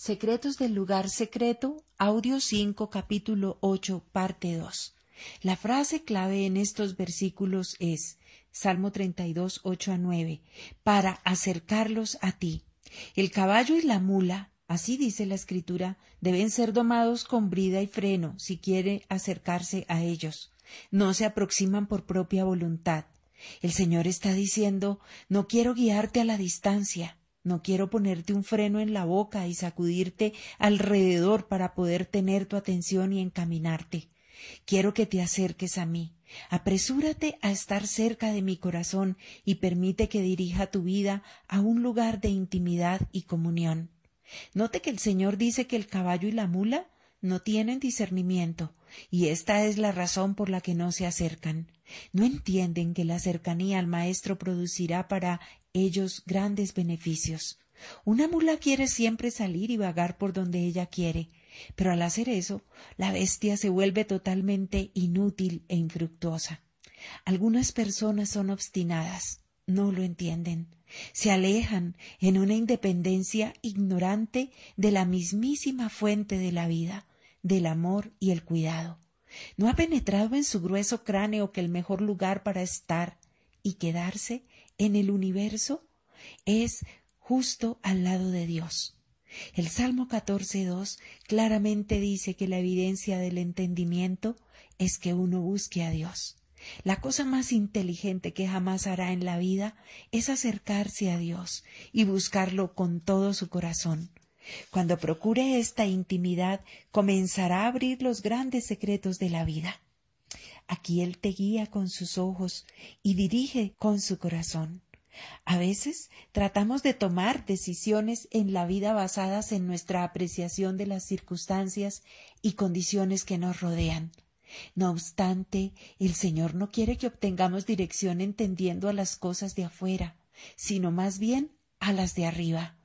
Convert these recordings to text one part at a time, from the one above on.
Secretos del lugar secreto, audio 5, capítulo 8, parte 2. La frase clave en estos versículos es Salmo 32, 8 a 9, para acercarlos a ti. El caballo y la mula, así dice la escritura, deben ser domados con brida y freno si quiere acercarse a ellos. No se aproximan por propia voluntad. El Señor está diciendo, no quiero guiarte a la distancia, no quiero ponerte un freno en la boca y sacudirte alrededor para poder tener tu atención y encaminarte. Quiero que te acerques a mí. Apresúrate a estar cerca de mi corazón y permite que dirija tu vida a un lugar de intimidad y comunión. Note que el Señor dice que el caballo y la mula no tienen discernimiento, y esta es la razón por la que no se acercan. No entienden que la cercanía al Maestro producirá para ellos grandes beneficios. Una mula quiere siempre salir y vagar por donde ella quiere, pero al hacer eso, la bestia se vuelve totalmente inútil e infructuosa. Algunas personas son obstinadas, no lo entienden, se alejan en una independencia ignorante de la mismísima fuente de la vida, del amor y el cuidado. No ha penetrado en su grueso cráneo que el mejor lugar para estar y quedarse en el universo es justo al lado de Dios. El Salmo 14.2 claramente dice que la evidencia del entendimiento es que uno busque a Dios. La cosa más inteligente que jamás hará en la vida es acercarse a Dios y buscarlo con todo su corazón. Cuando procure esta intimidad, comenzará a abrir los grandes secretos de la vida. Aquí Él te guía con sus ojos y dirige con su corazón. A veces tratamos de tomar decisiones en la vida basadas en nuestra apreciación de las circunstancias y condiciones que nos rodean. No obstante, el Señor no quiere que obtengamos dirección entendiendo a las cosas de afuera, sino más bien a las de arriba.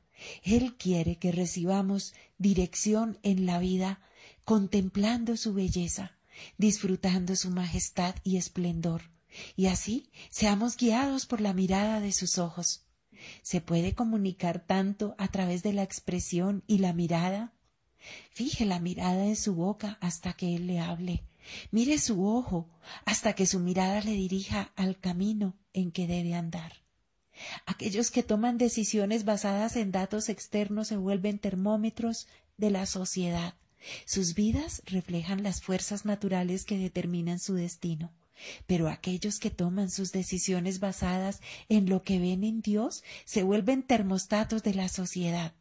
Él quiere que recibamos dirección en la vida contemplando su belleza, disfrutando su majestad y esplendor, y así seamos guiados por la mirada de sus ojos. ¿Se puede comunicar tanto a través de la expresión y la mirada? Fije la mirada en su boca hasta que él le hable. Mire su ojo hasta que su mirada le dirija al camino en que debe andar. Aquellos que toman decisiones basadas en datos externos se vuelven termómetros de la sociedad. Sus vidas reflejan las fuerzas naturales que determinan su destino. Pero aquellos que toman sus decisiones basadas en lo que ven en Dios se vuelven termostatos de la sociedad.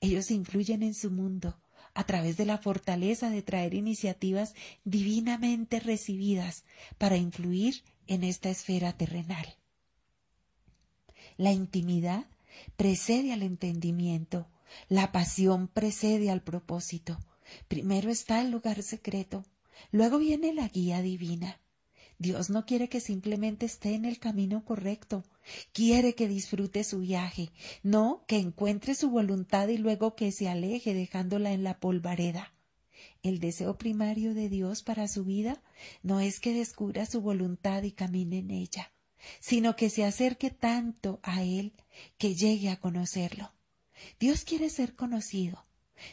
Ellos influyen en su mundo a través de la fortaleza de traer iniciativas divinamente recibidas para influir en esta esfera terrenal. La intimidad precede al entendimiento, la pasión precede al propósito. Primero está el lugar secreto, luego viene la guía divina. Dios no quiere que simplemente esté en el camino correcto, quiere que disfrute su viaje, no que encuentre su voluntad y luego que se aleje dejándola en la polvareda. El deseo primario de Dios para su vida no es que descubra su voluntad y camine en ella, sino que se acerque tanto a Él que llegue a conocerlo. Dios quiere ser conocido.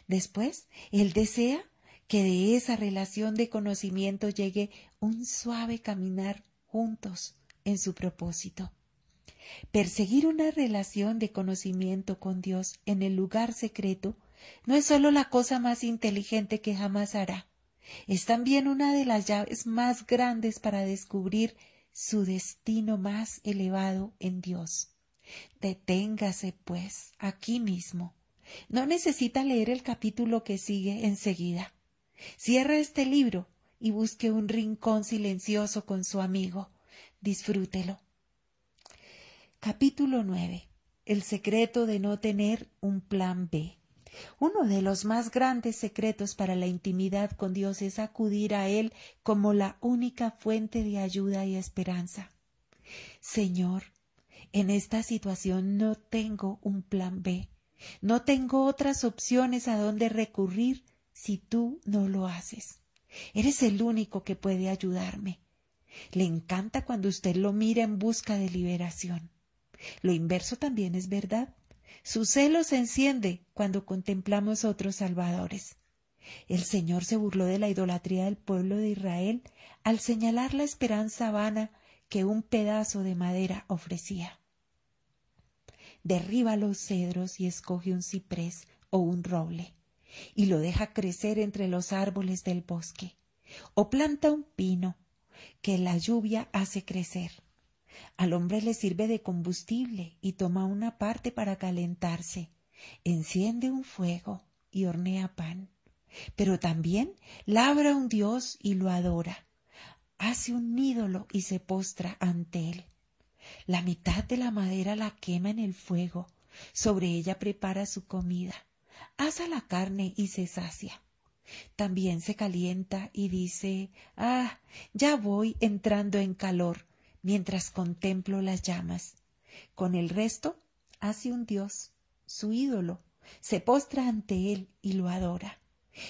Después, Él desea que de esa relación de conocimiento llegue un suave caminar juntos en su propósito. Perseguir una relación de conocimiento con Dios en el lugar secreto no es sólo la cosa más inteligente que jamás hará, es también una de las llaves más grandes para descubrir su destino más elevado en Dios. Deténgase, pues, aquí mismo. No necesita leer el capítulo que sigue enseguida. Cierra este libro y busque un rincón silencioso con su amigo. Disfrútelo. Capítulo 9. El secreto de no tener un plan B. Uno de los más grandes secretos para la intimidad con Dios es acudir a Él como la única fuente de ayuda y esperanza. Señor, en esta situación no tengo un plan B, no tengo otras opciones a donde recurrir si tú no lo haces. Eres el único que puede ayudarme. Le encanta cuando usted lo mira en busca de liberación. Lo inverso también es verdad. Su celo se enciende cuando contemplamos otros salvadores. El Señor se burló de la idolatría del pueblo de Israel al señalar la esperanza vana que un pedazo de madera ofrecía. Derriba los cedros y escoge un ciprés o un roble, y lo deja crecer entre los árboles del bosque, o planta un pino que la lluvia hace crecer. Al hombre le sirve de combustible y toma una parte para calentarse, enciende un fuego y hornea pan pero también labra un dios y lo adora, hace un ídolo y se postra ante él. La mitad de la madera la quema en el fuego, sobre ella prepara su comida, asa la carne y se sacia. También se calienta y dice Ah, ya voy entrando en calor mientras contemplo las llamas. Con el resto hace un dios, su ídolo, se postra ante él y lo adora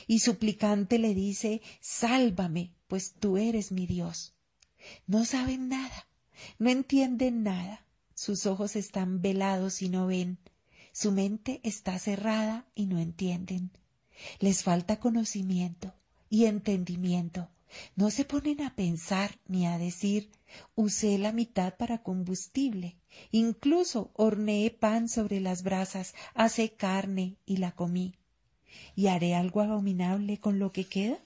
y suplicante le dice Sálvame, pues tú eres mi Dios. No saben nada, no entienden nada, sus ojos están velados y no ven, su mente está cerrada y no entienden. Les falta conocimiento y entendimiento. No se ponen a pensar ni a decir usé la mitad para combustible, incluso horneé pan sobre las brasas, hace carne y la comí y haré algo abominable con lo que queda?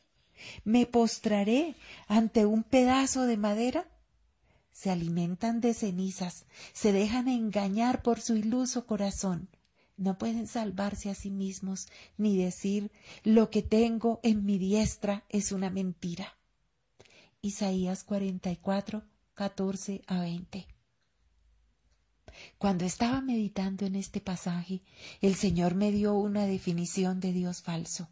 ¿Me postraré ante un pedazo de madera? Se alimentan de cenizas, se dejan engañar por su iluso corazón. No pueden salvarse a sí mismos ni decir lo que tengo en mi diestra es una mentira. Isaías 44, 14 a 20. Cuando estaba meditando en este pasaje, el Señor me dio una definición de Dios falso.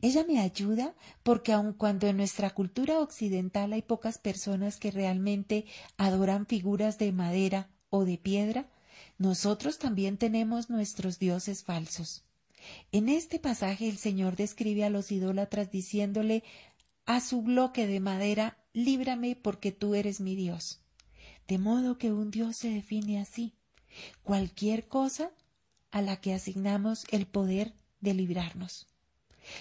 Ella me ayuda porque aun cuando en nuestra cultura occidental hay pocas personas que realmente adoran figuras de madera o de piedra, nosotros también tenemos nuestros dioses falsos. En este pasaje el Señor describe a los idólatras diciéndole a su bloque de madera, líbrame porque tú eres mi Dios. De modo que un Dios se define así, cualquier cosa a la que asignamos el poder de librarnos.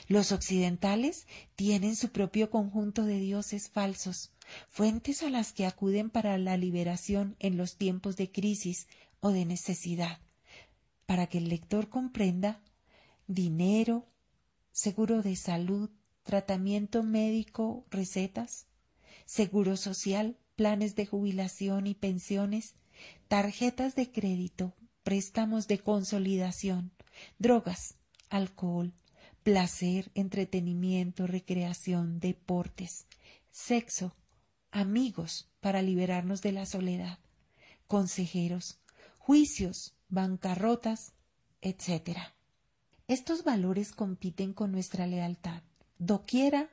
Los occidentales tienen su propio conjunto de dioses falsos, fuentes a las que acuden para la liberación en los tiempos de crisis o de necesidad. Para que el lector comprenda, dinero, seguro de salud, tratamiento médico, recetas, seguro social, planes de jubilación y pensiones, tarjetas de crédito, préstamos de consolidación, drogas, alcohol, placer, entretenimiento, recreación, deportes, sexo, amigos para liberarnos de la soledad, consejeros, juicios, bancarrotas, etc. Estos valores compiten con nuestra lealtad. Doquiera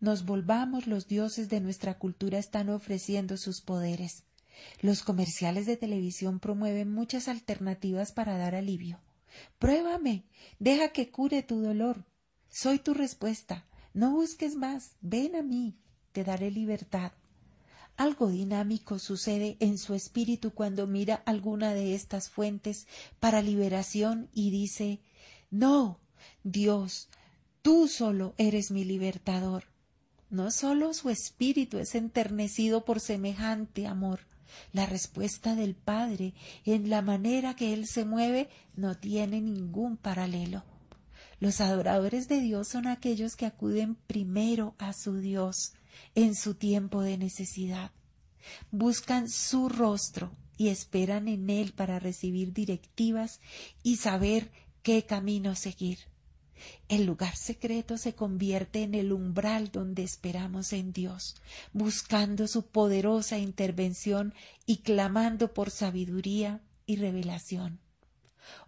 nos volvamos los dioses de nuestra cultura están ofreciendo sus poderes. Los comerciales de televisión promueven muchas alternativas para dar alivio. Pruébame, deja que cure tu dolor. Soy tu respuesta. No busques más, ven a mí, te daré libertad. Algo dinámico sucede en su espíritu cuando mira alguna de estas fuentes para liberación y dice No, Dios, tú solo eres mi libertador. No sólo su espíritu es enternecido por semejante amor, la respuesta del Padre en la manera que Él se mueve no tiene ningún paralelo. Los adoradores de Dios son aquellos que acuden primero a su Dios en su tiempo de necesidad. Buscan su rostro y esperan en Él para recibir directivas y saber qué camino seguir. El lugar secreto se convierte en el umbral donde esperamos en Dios, buscando su poderosa intervención y clamando por sabiduría y revelación.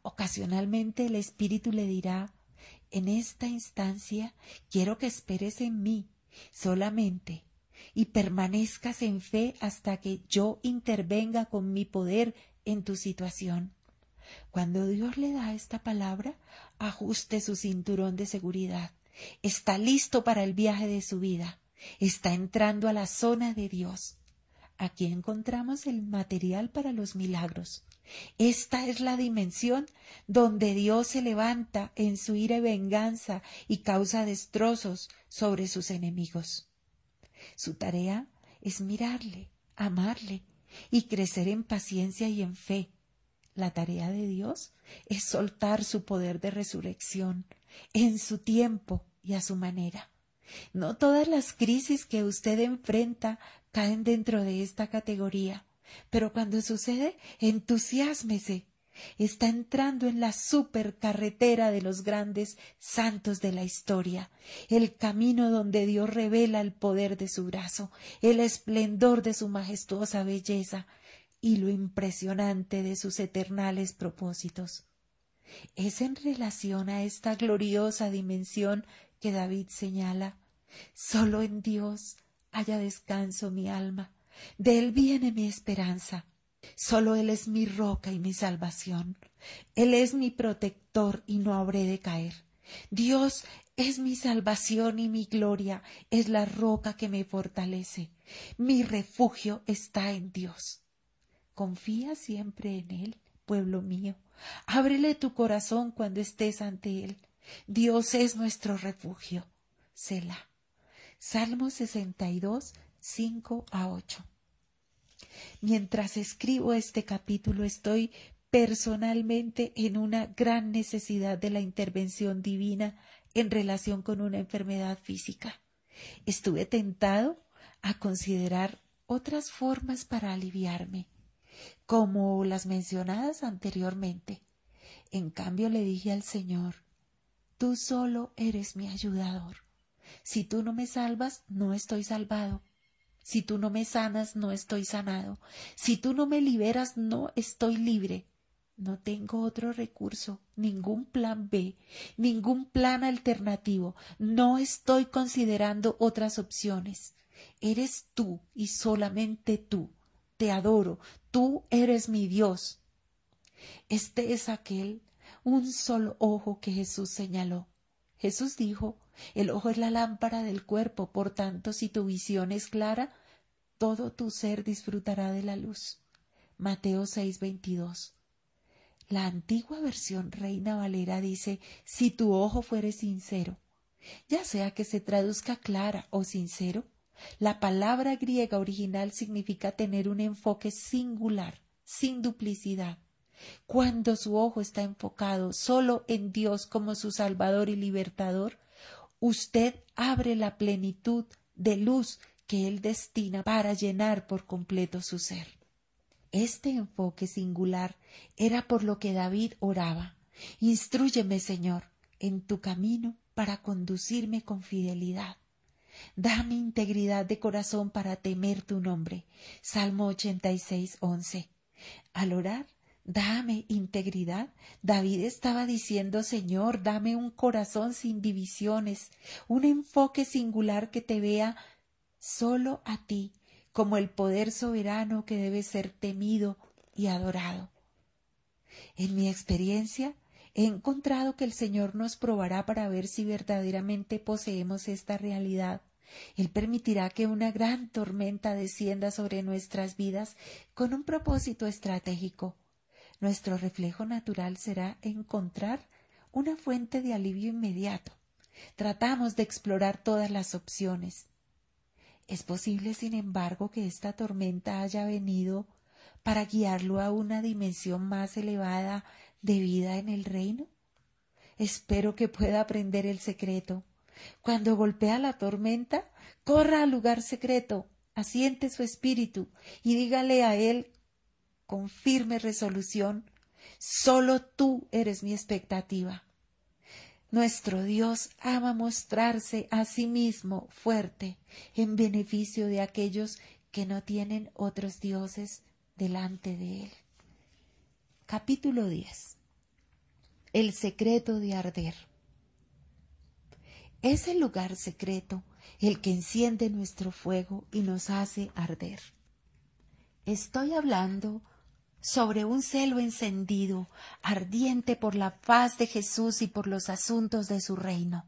Ocasionalmente el Espíritu le dirá En esta instancia quiero que esperes en mí solamente y permanezcas en fe hasta que yo intervenga con mi poder en tu situación. Cuando Dios le da esta palabra, ajuste su cinturón de seguridad. Está listo para el viaje de su vida. Está entrando a la zona de Dios. Aquí encontramos el material para los milagros. Esta es la dimensión donde Dios se levanta en su ira y venganza y causa destrozos sobre sus enemigos. Su tarea es mirarle, amarle y crecer en paciencia y en fe. La tarea de Dios es soltar su poder de resurrección en su tiempo y a su manera. No todas las crisis que usted enfrenta caen dentro de esta categoría, pero cuando sucede, entusiásmese. Está entrando en la supercarretera de los grandes santos de la historia, el camino donde Dios revela el poder de su brazo, el esplendor de su majestuosa belleza y lo impresionante de sus eternales propósitos. Es en relación a esta gloriosa dimensión que David señala. Solo en Dios haya descanso mi alma, de él viene mi esperanza. Solo Él es mi roca y mi salvación. Él es mi protector y no habré de caer. Dios es mi salvación y mi gloria, es la roca que me fortalece. Mi refugio está en Dios. Confía siempre en Él, pueblo mío. Ábrele tu corazón cuando estés ante Él. Dios es nuestro refugio. Selah. Salmo 62, 5 a 8. Mientras escribo este capítulo estoy personalmente en una gran necesidad de la intervención divina en relación con una enfermedad física. Estuve tentado a considerar otras formas para aliviarme, como las mencionadas anteriormente. En cambio le dije al Señor, Tú solo eres mi ayudador. Si tú no me salvas, no estoy salvado. Si tú no me sanas, no estoy sanado. Si tú no me liberas, no estoy libre. No tengo otro recurso, ningún plan B, ningún plan alternativo. No estoy considerando otras opciones. Eres tú y solamente tú. Te adoro. Tú eres mi Dios. Este es aquel un solo ojo que Jesús señaló. Jesús dijo, el ojo es la lámpara del cuerpo, por tanto, si tu visión es clara, todo tu ser disfrutará de la luz. Mateo 6:22. La antigua versión Reina Valera dice, si tu ojo fuere sincero, ya sea que se traduzca clara o sincero, la palabra griega original significa tener un enfoque singular, sin duplicidad. Cuando su ojo está enfocado solo en Dios como su Salvador y Libertador, usted abre la plenitud de luz que Él destina para llenar por completo su ser. Este enfoque singular era por lo que David oraba. Instrúyeme, Señor, en tu camino para conducirme con fidelidad. Dame integridad de corazón para temer tu nombre. Salmo 86, 11. Al orar, Dame integridad. David estaba diciendo, Señor, dame un corazón sin divisiones, un enfoque singular que te vea solo a ti, como el poder soberano que debe ser temido y adorado. En mi experiencia, he encontrado que el Señor nos probará para ver si verdaderamente poseemos esta realidad. Él permitirá que una gran tormenta descienda sobre nuestras vidas con un propósito estratégico nuestro reflejo natural será encontrar una fuente de alivio inmediato. Tratamos de explorar todas las opciones. Es posible, sin embargo, que esta tormenta haya venido para guiarlo a una dimensión más elevada de vida en el reino. Espero que pueda aprender el secreto. Cuando golpea la tormenta, corra al lugar secreto, asiente su espíritu y dígale a él con firme resolución, solo tú eres mi expectativa. Nuestro Dios ama mostrarse a sí mismo fuerte en beneficio de aquellos que no tienen otros dioses delante de Él. Capítulo 10 El secreto de arder. Es el lugar secreto el que enciende nuestro fuego y nos hace arder. Estoy hablando sobre un celo encendido, ardiente por la paz de Jesús y por los asuntos de su reino.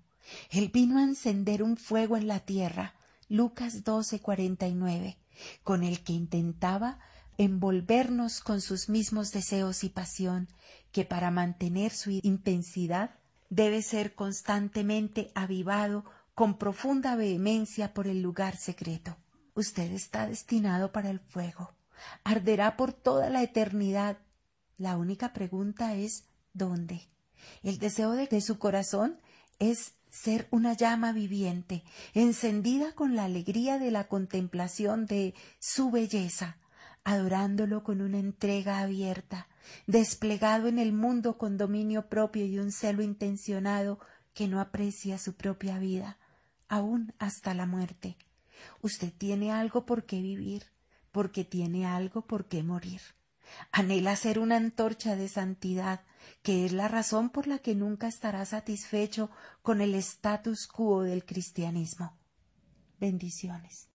Él vino a encender un fuego en la tierra, Lucas 12:49, con el que intentaba envolvernos con sus mismos deseos y pasión, que para mantener su intensidad debe ser constantemente avivado con profunda vehemencia por el lugar secreto. Usted está destinado para el fuego. Arderá por toda la eternidad. La única pregunta es ¿dónde? El deseo de, su corazón es ser una llama viviente, encendida con la alegría de la contemplación de su belleza, adorándolo con una entrega abierta, desplegado en el mundo con dominio propio y un celo intencionado que no aprecia su propia vida, aun hasta la muerte. Usted tiene algo por qué vivir, porque tiene algo por qué morir. Anhela ser una antorcha de santidad, que es la razón por la que nunca estará satisfecho con el status quo del cristianismo. Bendiciones.